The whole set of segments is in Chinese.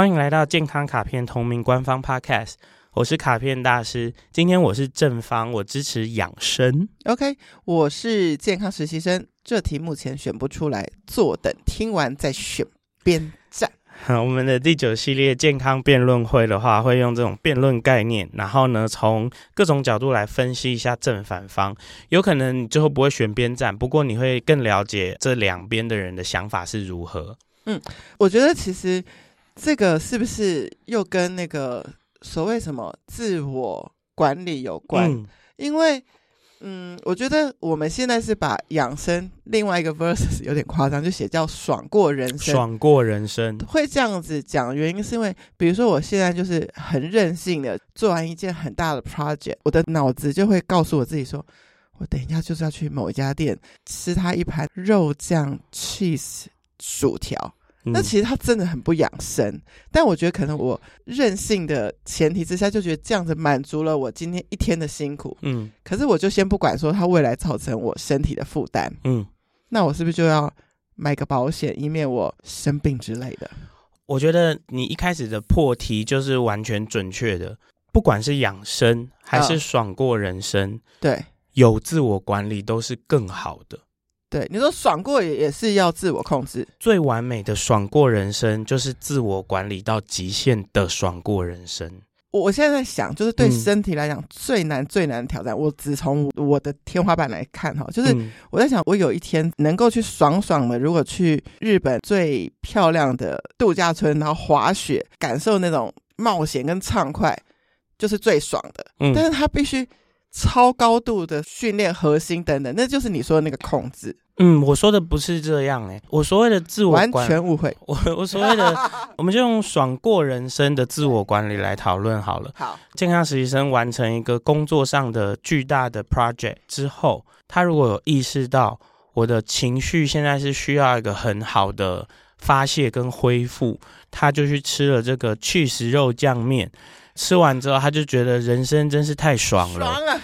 欢迎来到健康卡片同名官方 Podcast，我是卡片大师。今天我是正方，我支持养生。OK，我是健康实习生。这题目前选不出来，坐等听完再选边站。我们的第九系列健康辩论会的话，会用这种辩论概念，然后呢，从各种角度来分析一下正反方。有可能你最后不会选边站，不过你会更了解这两边的人的想法是如何。嗯，我觉得其实。这个是不是又跟那个所谓什么自我管理有关？嗯、因为，嗯，我觉得我们现在是把养生另外一个 versus 有点夸张，就写叫“爽过人生”。爽过人生会这样子讲，原因是因为，比如说我现在就是很任性的做完一件很大的 project，我的脑子就会告诉我自己说，我等一下就是要去某一家店吃他一盘肉酱 cheese 薯条。那其实他真的很不养生，嗯，但我觉得可能我任性的前提之下，就觉得这样子满足了我今天一天的辛苦。嗯，可是我就先不管说他未来造成我身体的负担。嗯，那我是不是就要买个保险，以免我生病之类的？我觉得你一开始的破题就是完全准确的，不管是养生还是爽过人生，哦，对，有自我管理都是更好的。对，你说爽过也也是要自我控制，最完美的爽过人生就是自我管理到极限的爽过人生。我我现在在想，就是对身体来讲最难最难的挑战，嗯、我只从我的天花板来看哈，就是我在想，我有一天能够去爽爽的，如果去日本最漂亮的度假村，然后滑雪，感受那种冒险跟畅快，就是最爽的。嗯，但是他必须。超高度的训练核心等等，那就是你说的那个控制。嗯，我说的不是这样哎、欸，我所谓的自我管完全误会。我我所谓的，我们就用爽过人生的自我管理来讨论好了。好，健康实习生完成一个工作上的巨大的 project 之后，他如果有意识到我的情绪现在是需要一个很好的发泄跟恢复，他就去吃了这个去食肉酱面。吃完之后，他就觉得人生真是太爽了。爽了。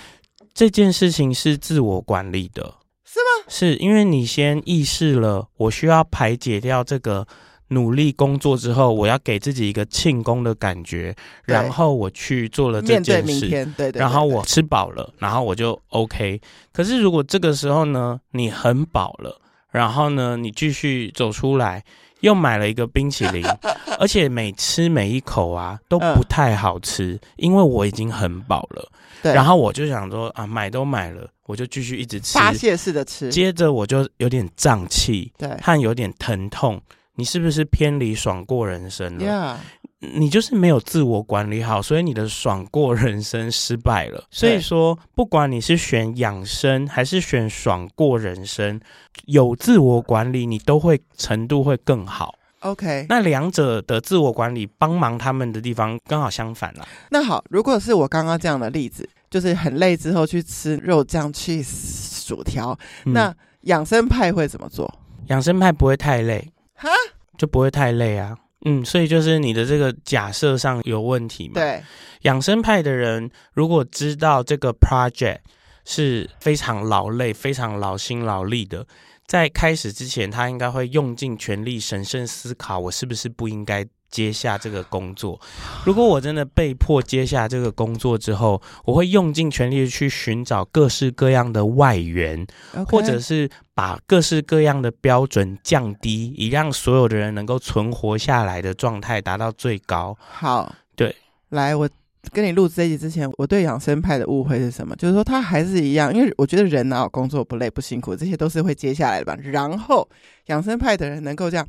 这件事情是自我管理的，是吗？是因为你先意识了，我需要排解掉这个努力工作之后，我要给自己一个庆功的感觉，然后我去做了这件事。对对对。然后我吃饱了，然后我就 OK。可是如果这个时候呢，你很饱了，然后呢，你继续走出来。又买了一个冰淇淋，而且每吃每一口啊都不太好吃，嗯、因为我已经很饱了。对，然后我就想说啊，买都买了，我就继续一直吃，发泄式的吃。接着我就有点胀气，对，和有点疼痛。你是不是偏离爽过人生了.你就是没有自我管理好，所以你的爽过人生失败了。所以说，不管你是选养生还是选爽过人生，有自我管理，你都会程度会更好。OK，那两者的自我管理帮忙他们的地方刚好相反了。那好，如果是我刚刚这样的例子，就是很累之后去吃肉酱 cheese 薯条，嗯，那养生派会怎么做？养生派不会太累，哈，就不会太累啊。嗯，所以就是你的这个假设上有问题嘛？对，养生派的人如果知道这个 project 是非常劳累、非常劳心劳力的，在开始之前，他应该会用尽全力审慎思考，我是不是不应该。接下这个工作，如果我真的被迫接下这个工作之后，我会用尽全力去寻找各式各样的外援，Okay. 或者是把各式各样的标准降低，以让所有的人能够存活下来的状态达到最高。好，对，来，我跟你录这一集之前，我对养生派的误会是什么？就是说他还是一样，因为我觉得人哪有工作不累不辛苦，这些都是会接下来的吧。然后养生派的人能够这样。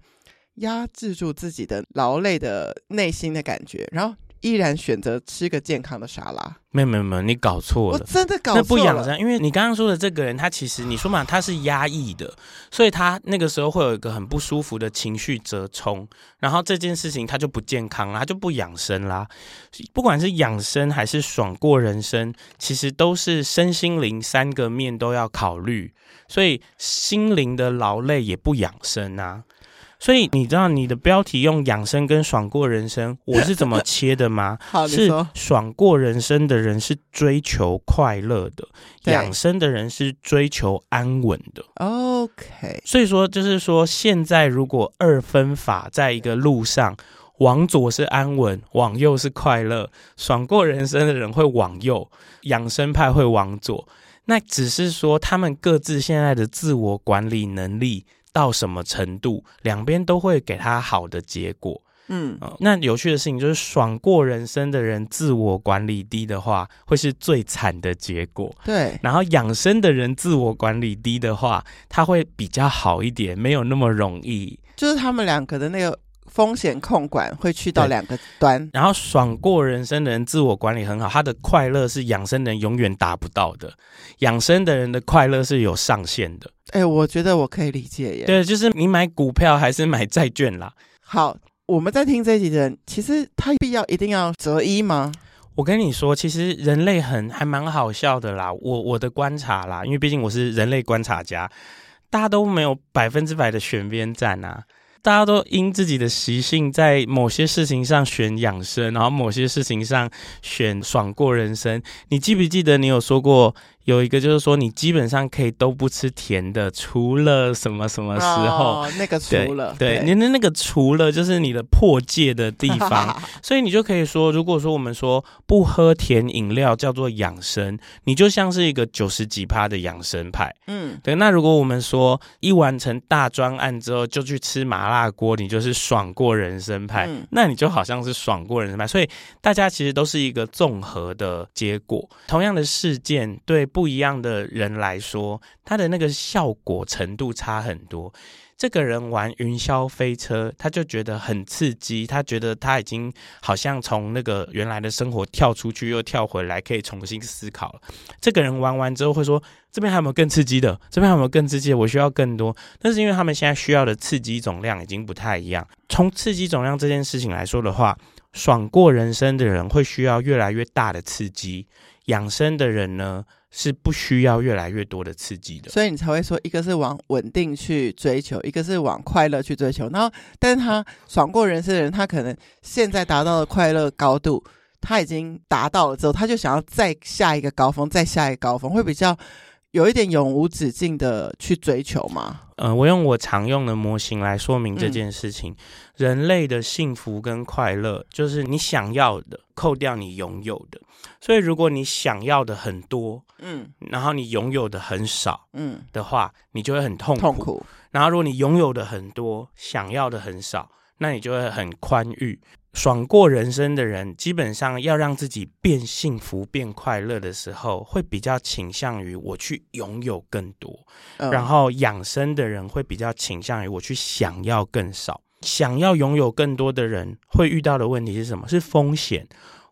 压制住自己的劳累的内心的感觉，然后依然选择吃个健康的沙拉。没有没有没有，你搞错了，我真的搞错了。那不养生，因为你刚刚说的这个人，他其实你说嘛，他是压抑的，所以他那个时候会有一个很不舒服的情绪折冲，然后这件事情他就不健康啦，他就不养生啦。不管是养生还是爽过人生，其实都是身心灵三个面都要考虑，所以心灵的劳累也不养生啊。所以你知道你的标题用养生跟爽过人生，我是怎么切的吗？好，是爽过人生的人是追求快乐的，养生的人是追求安稳的。OK，所以说就是说，现在如果二分法在一个路上，往左是安稳，往右是快乐。爽过人生的人会往右，养生派会往左。那只是说他们各自现在的自我管理能力到什么程度，两边都会给他好的结果。嗯，那有趣的事情就是，爽过人生的人自我管理低的话，会是最惨的结果。对，然后养生的人自我管理低的话，他会比较好一点，没有那么容易。就是他们两个的那个。风险控管会去到两个端，然后爽过人生的人自我管理很好，他的快乐是养生人永远达不到的，养生的人的快乐是有上限的。哎、欸，我觉得我可以理解耶。对，就是你买股票还是买债券啦。好，我们在听这一集的人，其实他必要一定要择一吗？我跟你说，其实人类很还蛮好笑的啦。我我的观察啦，因为毕竟我是人类观察家，大家都没有百分之百的选边站啊。大家都因自己的习性，在某些事情上选养生，然后某些事情上选爽过人生。你记不记得你有说过？有一个就是说，你基本上可以都不吃甜的，除了什么什么时候？哦、那个除了，对，你的那，那个除了就是你的破戒的地方，所以你就可以说，如果说我们说不喝甜饮料叫做养生，你就像是一个九十几趴的养生派。嗯，对。那如果我们说一完成大专案之后就去吃麻辣锅，你就是爽过人生派，嗯、那你就好像是爽过人生派。所以大家其实都是一个综合的结果，同样的事件对。不一样的人来说，他的那个效果程度差很多。这个人玩云霄飞车，他就觉得很刺激，他觉得他已经好像从那个原来的生活跳出去又跳回来，可以重新思考了。这个人玩完之后会说：“这边还有没有更刺激的？这边还有没有更刺激的？我需要更多。”但是因为他们现在需要的刺激总量已经不太一样。从刺激总量这件事情来说的话，爽过人生的人会需要越来越大的刺激，养生的人呢，是不需要越来越多的刺激的，所以你才会说，一个是往稳定去追求，一个是往快乐去追求。然后，但是他爽过人生的人，他可能现在达到的快乐高度，他已经达到了之后，他就想要再下一个高峰，再下一个高峰，会比较有一点永无止境的去追求吗？嗯、呃，我用我常用的模型来说明这件事情。嗯、人类的幸福跟快乐，就是你想要的扣掉你拥有的。所以，如果你想要的很多，嗯，然后你拥有的很少，嗯的话，你就会很痛苦。痛苦。然后，如果你拥有的很多，想要的很少，那你就会很宽裕。爽过人生的人，基本上要让自己变幸福、变快乐的时候，会比较倾向于我去拥有更多。嗯、然后，养生的人会比较倾向于我去想要更少。想要拥有更多的人会遇到的问题是什么？是风险。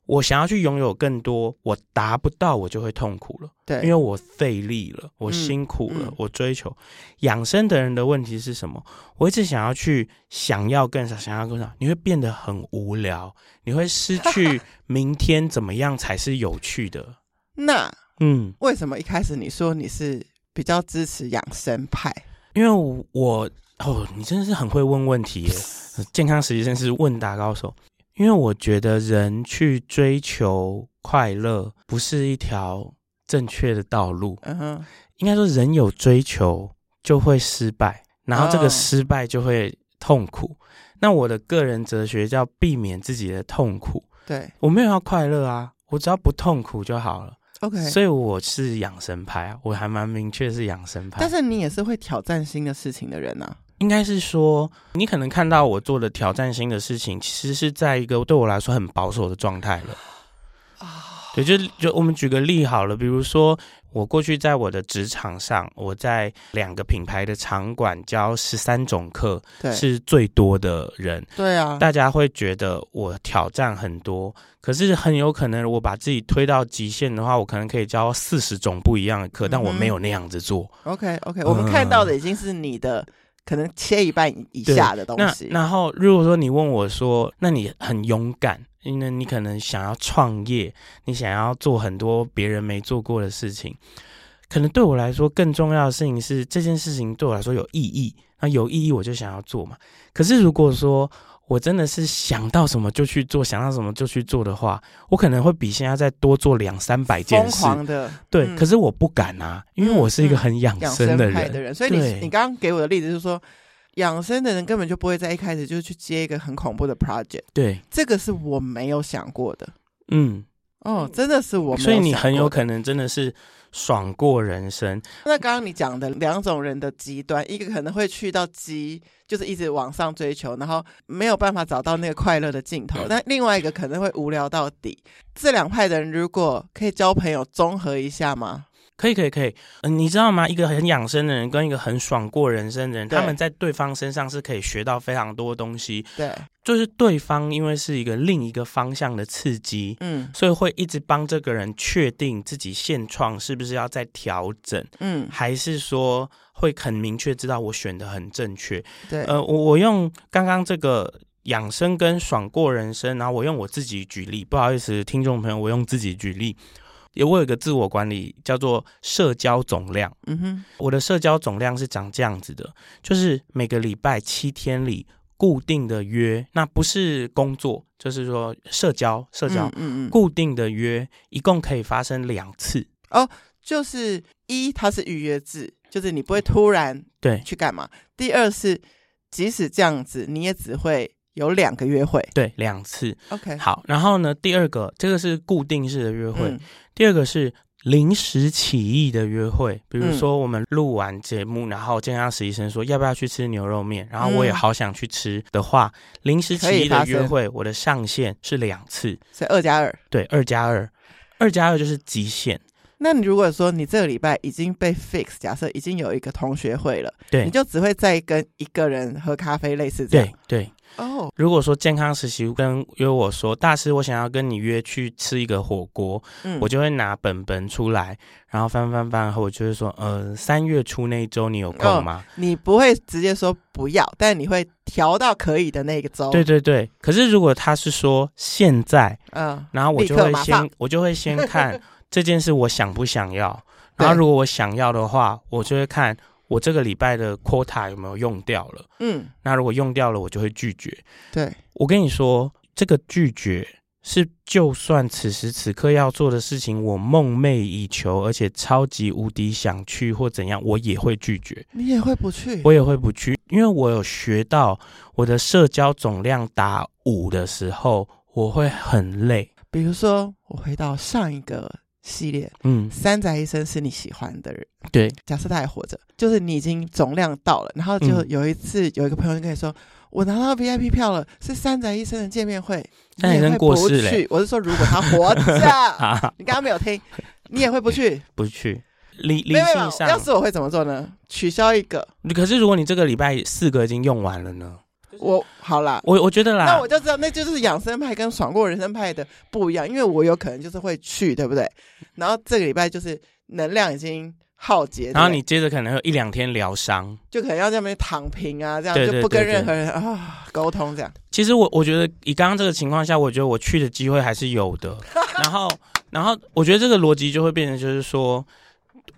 我想要去拥有更多，我达不到，我就会痛苦了。对，因为我费力了，我辛苦了，嗯嗯、我追求养生的人的问题是什么？我一直想要去想要更少，想要更少，你会变得很无聊，你会失去明天怎么样才是有趣的。那嗯，为什么一开始你说你是比较支持养生派？因为我，我哦，你真的是很会问问题耶！健康实习生是问答高手。因为我觉得人去追求快乐不是一条正确的道路。嗯哼，应该说人有追求就会失败，然后这个失败就会痛苦。那我的个人哲学叫避免自己的痛苦。对，我没有要快乐啊，我只要不痛苦就好了。OK，所以我是养生派啊，我还蛮明确是养生派。但是你也是会挑战新的事情的人啊。应该是说，你可能看到我做的挑战性的事情，其实是在一个对我来说很保守的状态了。啊，对，就就我们举个例好了，比如说我过去在我的职场上，我在两个品牌的场馆教十三种课，对，是最多的人。对啊，大家会觉得我挑战很多，可是很有可能我把自己推到极限的话，我可能可以教四十种不一样的课，嗯、但我没有那样子做。OK OK，我们看到的已经是你的。可能切一半以下的东西。那然后，如果说你问我说，那你很勇敢，因为你可能想要创业，你想要做很多别人没做过的事情。可能对我来说，更重要的事情是这件事情对我来说有意义。那有意义，我就想要做嘛。可是如果说，我真的是想到什么就去做，想到什么就去做的话，我可能会比现在再多做两三百件事。疯狂的，对。嗯、可是我不敢啊，因为我是一个很养生的人。嗯嗯、的人，所以你你刚刚给我的例子就是说，养生的人根本就不会在一开始就去接一个很恐怖的 project。对，这个是我没有想过的。嗯，哦，真的是我。所以你很有可能真的是爽过人生。那刚刚你讲的两种人的极端，一个可能会去到极，就是一直往上追求，然后没有办法找到那个快乐的尽头；那另外一个可能会无聊到底。这两派的人如果可以交朋友，综合一下吗？可以可以可以，嗯、呃，你知道吗？一个很养生的人跟一个很爽过人生的人，他们在对方身上是可以学到非常多东西。对，就是对方因为是一个另一个方向的刺激，嗯，所以会一直帮这个人确定自己现状是不是要再调整，嗯，还是说会很明确知道我选的很正确。对，呃，我我用刚刚这个养生跟爽过人生，然后我用我自己举例，不好意思，听众朋友，我用自己举例。有我有一个自我管理，叫做社交总量。嗯哼，我的社交总量是长这样子的，就是每个礼拜七天里固定的约，那不是工作，就是说社交社交，嗯嗯，固定的约一共可以发生两次。哦，就是一，它是预约制，就是你不会突然对去干嘛。第二是，即使这样子，你也只会。有两个约会，对，两次。OK，好，然后呢，第二个这个是固定式的约会，嗯、第二个是临时起意的约会。比如说，我们录完节目，嗯、然后健康实习生说要不要去吃牛肉面，然后我也好想去吃的话，嗯、临时起意的约会，我的上限是两次，所以二加二，对，二加二，二加二就是极限。那你如果说你这个礼拜已经被 fix，假设已经有一个同学会了，对，你就只会再跟一个人喝咖啡，类似这样，对对。哦，oh. 如果说健康实习跟约我说，大师，我想要跟你约去吃一个火锅，嗯，我就会拿本本出来，然后翻翻翻，然后我就会说，呃，三月初那一周你有空吗？Oh, 你不会直接说不要，但你会调到可以的那个周。对对对，可是如果他是说现在，嗯，然后我就会先，我就会先看 这件事我想不想要，然后如果我想要的话，我就会看。我这个礼拜的 quota 有没有用掉了？嗯，那如果用掉了，我就会拒绝。对，我跟你说，这个拒绝是就算此时此刻要做的事情，我梦寐以求，而且超级无敌想去或怎样，我也会拒绝。你也会不去？我也会不去，因为我有学到，我的社交总量达五的时候，我会很累。比如说，我回到上一个。系列，嗯，三宅一生是你喜欢的人，对。假设他还活着，就是你已经总量到了，然后就有一次有一个朋友就跟你说，嗯、我拿到 VIP 票了，是三宅一生的见面会，三宅一生过世去。我是说，如果他活着，你刚刚没有听，你也会不去？不去。理理性上，要是我会怎么做呢？取消一个。可是如果你这个礼拜四个已经用完了呢？我好啦，我我觉得啦，那我就知道，那就是养生派跟爽过人生派的不一样，因为我有可能就是会去，对不对？然后这个礼拜就是能量已经耗竭，然后你接着可能有一两天疗伤，就可能要在那边躺平啊，这样就不跟任何人啊沟通这样。其实我我觉得以刚刚这个情况下，我觉得我去的机会还是有的。然后然后我觉得这个逻辑就会变成就是说，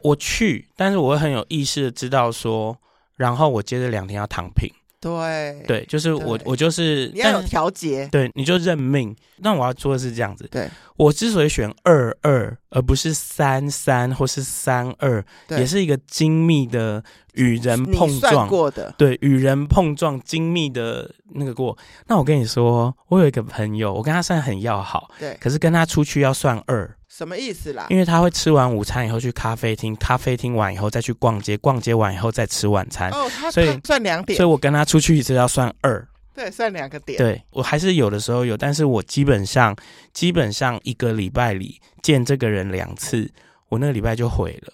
我去，但是我会很有意识的知道说，然后我接着两天要躺平。对对，就是我，我就是你要有调节，对，你就认命。那我要说的是这样子，对，我之所以选二二而不是三三或是三二，也是一个精密的与人碰撞过的，对，与人碰撞精密的那个过。那我跟你说，我有一个朋友，我跟他算很要好，对，可是跟他出去要算二。什么意思啦？因为他会吃完午餐以后去咖啡厅，咖啡厅完以后再去逛街，逛街完以后再吃晚餐。哦，他所以他算两点，所以我跟他出去一次要算二。对，算两个点。对，我还是有的时候有，但是我基本上基本上一个礼拜里见这个人两次，我那个礼拜就毁了。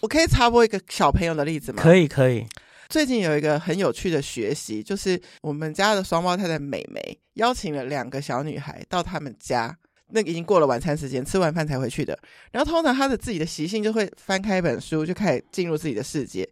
我可以插播一个小朋友的例子吗？可以，可以。最近有一个很有趣的学习，就是我们家的双胞胎的美眉邀请了两个小女孩到他们家。那个已经过了晚餐时间，吃完饭才回去的。然后通常他的自己的习性就会翻开一本书，就开始进入自己的世界。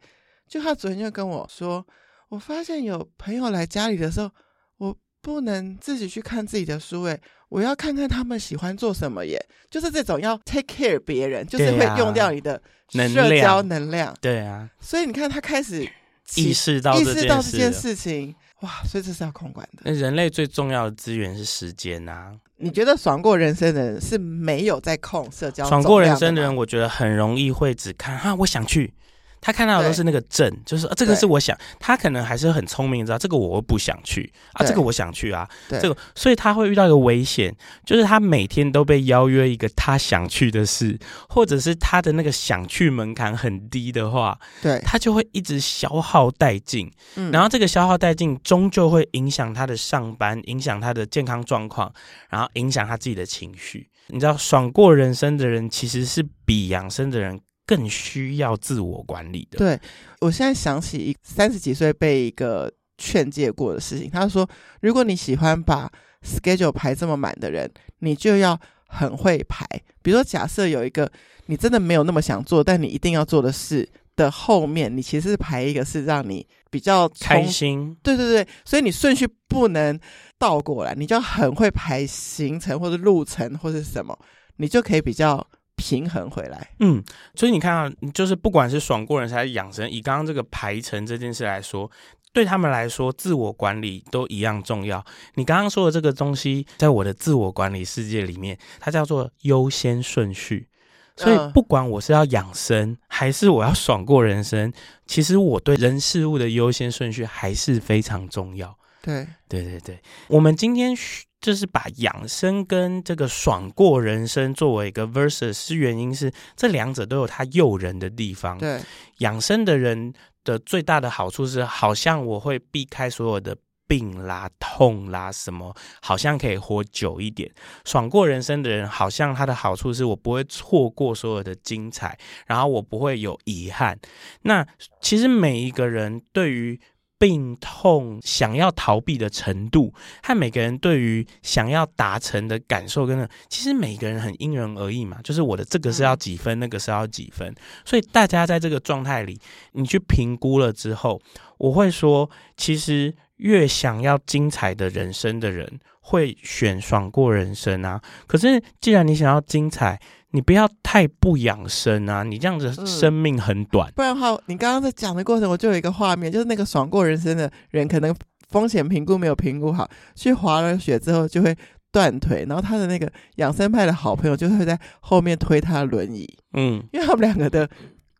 就他昨天就跟我说，我发现有朋友来家里的时候，我不能自己去看自己的书，诶，我要看看他们喜欢做什么耶。就是这种要 take care 别人，就是会用掉你的社交能量。对啊，所以你看他开始意识到意识到这件事情，哇，所以这是要控管的。那人类最重要的资源是时间啊。你觉得爽过人生的人是没有在控社交？爽过人生的人，我觉得很容易会只看哈，我想去，他看到的都是那个正，就是、啊、这个是我想，他可能还是很聪明，知道这个我不想去啊，这个我想去啊，这个，所以他会遇到一个危险，就是他每天都被邀约一个他想去的事，或者是他的那个想去门槛很低的话，对，他就会一直消耗殆尽，嗯，然后这个消耗殆尽终究会影响他的上班，影响他的健康状况，然后影响他自己的情绪。你知道，爽过人生的人其实是比养生的人。更需要自我管理的。对，我现在想起一三十几岁被一个劝诫过的事情，他说：“如果你喜欢把 schedule 排这么满的人，你就要很会排。比如说，假设有一个你真的没有那么想做，但你一定要做的事的后面，你其实是排一个是让你比较开心。对对对，所以你顺序不能倒过来，你就要很会排行程或者路程或者什么，你就可以比较。”平衡回来，嗯，所以你看啊，就是不管是爽过人生还是养生，以刚刚这个排程这件事来说，对他们来说，自我管理都一样重要。你刚刚说的这个东西，在我的自我管理世界里面，它叫做优先顺序。所以不管我是要养生 还是我要爽过人生，其实我对人事物的优先顺序还是非常重要。对，对对对，我们今天就是把养生跟这个爽过人生作为一个 versus，是原因是这两者都有它诱人的地方。对，养生的人的最大的好处是，好像我会避开所有的病啦、痛啦什么，好像可以活久一点。爽过人生的人，好像他的好处是我不会错过所有的精彩，然后我不会有遗憾。那其实每一个人对于病痛想要逃避的程度，和每个人对于想要达成的感受，跟其实每个人很因人而异嘛。就是我的这个是要几分，那个是要几分，所以大家在这个状态里，你去评估了之后，我会说，其实越想要精彩的人生的人，会选爽过人生啊。可是既然你想要精彩，你不要太不养生啊！你这样子生命很短。嗯、不然的话，你刚刚在讲的过程，我就有一个画面，就是那个爽过人生的人，可能风险评估没有评估好，去滑了雪之后就会断腿，然后他的那个养生派的好朋友就会在后面推他的轮椅。嗯，因为他们两个的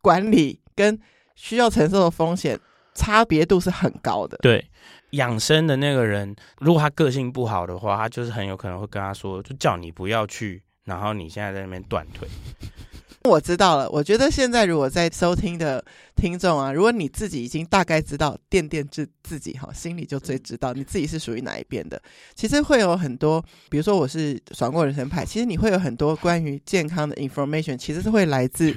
管理跟需要承受的风险差别度是很高的。对，养生的那个人，如果他个性不好的话，他就是很有可能会跟他说，就叫你不要去。然后你现在在那边断腿，我知道了。我觉得现在如果在收听的听众啊，如果你自己已经大概知道垫垫自自己哈，心里就最知道你自己是属于哪一边的。其实会有很多，比如说我是爽过人生派，其实你会有很多关于健康的 information，其实是会来自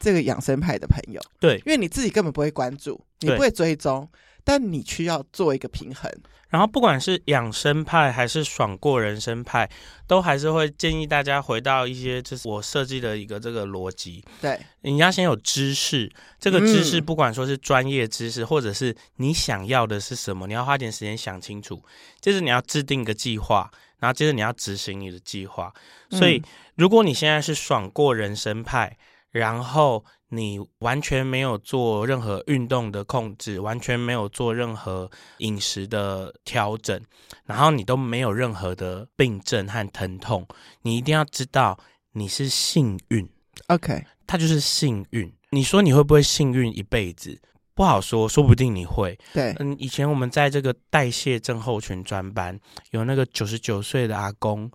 这个养生派的朋友。对，因为你自己根本不会关注，你不会追踪，但你需要做一个平衡。然后，不管是养生派还是爽过人生派，都还是会建议大家回到一些，就是我设计的一个这个逻辑。对，你要先有知识，这个知识不管说是专业知识，或者是你想要的是什么，你要花点时间想清楚。接着你要制定一个计划，然后接着你要执行你的计划。所以，如果你现在是爽过人生派，然后你完全没有做任何运动的控制，完全没有做任何饮食的调整，然后你都没有任何的病症和疼痛，你一定要知道你是幸运。OK，它就是幸运。你说你会不会幸运一辈子？不好说，说不定你会。对，嗯，以前我们在这个代谢症候群专班，有那个九十九岁的阿公。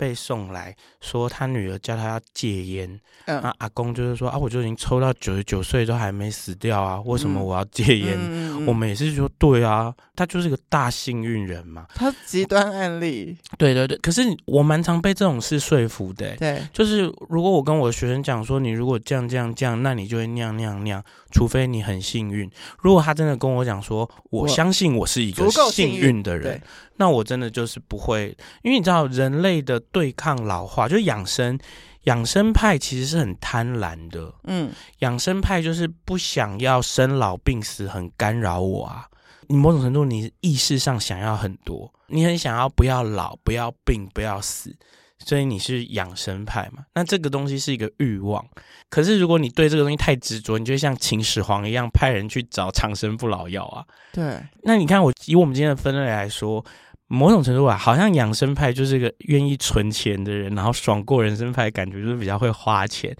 被送来说，他女儿叫他要戒烟，那、嗯、阿公就是说啊，我就已经抽到九十九岁都还没死掉啊，为什么我要戒烟？嗯、我们也是说，对啊，他就是个大幸运人嘛。他极端案例，对对对。可是我蛮常被这种事说服的，对，就是如果我跟我的学生讲说，你如果这样这样这样，那你就会那样那样那样，除非你很幸运。如果他真的跟我讲说，我相信我是一个幸运的人。那我真的就是不会，因为你知道，人类的对抗老化，就养生，养生派其实是很贪婪的，嗯，养生派就是不想要生老病死，很干扰我啊。你某种程度，你意识上想要很多，你很想要不要老，不要病，不要死。所以你是养生派嘛？那这个东西是一个欲望。可是如果你对这个东西太执着，你就像秦始皇一样派人去找长生不老药啊。对。那你看，我以我们今天的分类来说，某种程度啊，好像养生派就是一个愿意存钱的人，然后爽过人生派感觉就是比较会花钱。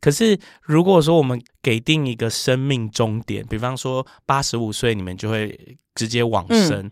可是如果说我们给定一个生命终点，比方说八十五岁，你们就会直接往生。嗯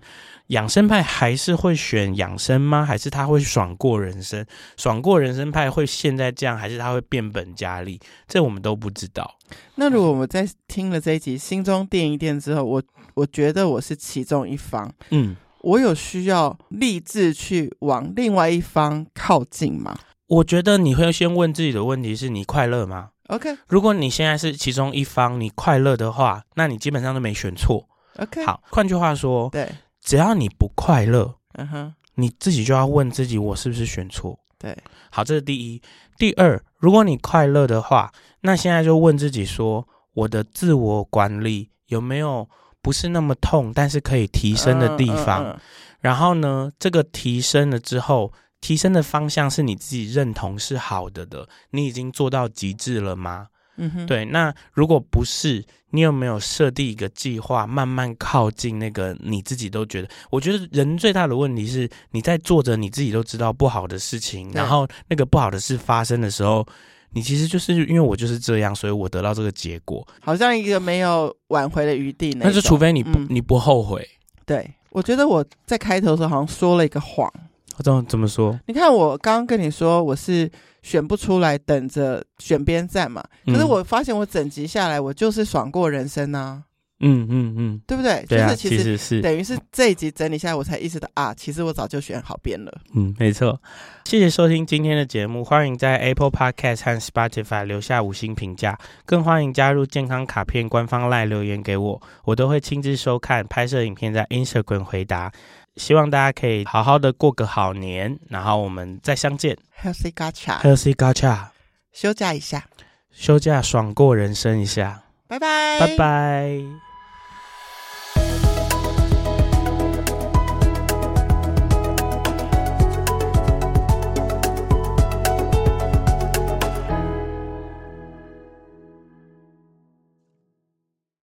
养生派还是会选养生吗？还是他会爽过人生？爽过人生派会现在这样，还是他会变本加厉？这我们都不知道。那如果我们在听了这一集，心中垫一垫之后，我我觉得我是其中一方，嗯，我有需要立志去往另外一方靠近吗？我觉得你会先问自己的问题是你快乐吗？OK，如果你现在是其中一方，你快乐的话，那你基本上都没选错。OK，好，换句话说，对。只要你不快乐，嗯哼，你自己就要问自己，我是不是选错？对，好，这是第一。第二，如果你快乐的话，那现在就问自己说，我的自我管理有没有不是那么痛，但是可以提升的地方？嗯嗯嗯。然后呢，这个提升了之后，提升的方向是你自己认同是好的的，你已经做到极致了吗？嗯哼，对。那如果不是，你有没有设定一个计划，慢慢靠近那个你自己都觉得？我觉得人最大的问题是，你在做着你自己都知道不好的事情，然后那个不好的事发生的时候，你其实就是因为我就是这样，所以我得到这个结果，好像一个没有挽回的余地。那就除非你不、嗯、你不后悔。对，我觉得我在开头的时候好像说了一个谎。我怎么怎么说？你看我刚刚跟你说我是。选不出来，等着选边站嘛。可是我发现，我整集下来，我就是爽过人生啊。嗯嗯嗯，对不对？对啊，就是其实，其实是等于是这一集整理下来，我才意识到啊，其实我早就选好边了。嗯，没错。谢谢收听今天的节目，欢迎在 Apple Podcast 和 Spotify 留下五星评价，更欢迎加入健康卡片官方 LINE 留言给我，我都会亲自收看，拍摄影片在 Instagram 回答。希望大家可以好好的过个好年，然后我们再相见。Healthy Gacha，Healthy Gacha，休假一下，休假爽过人生一下。拜拜，拜拜。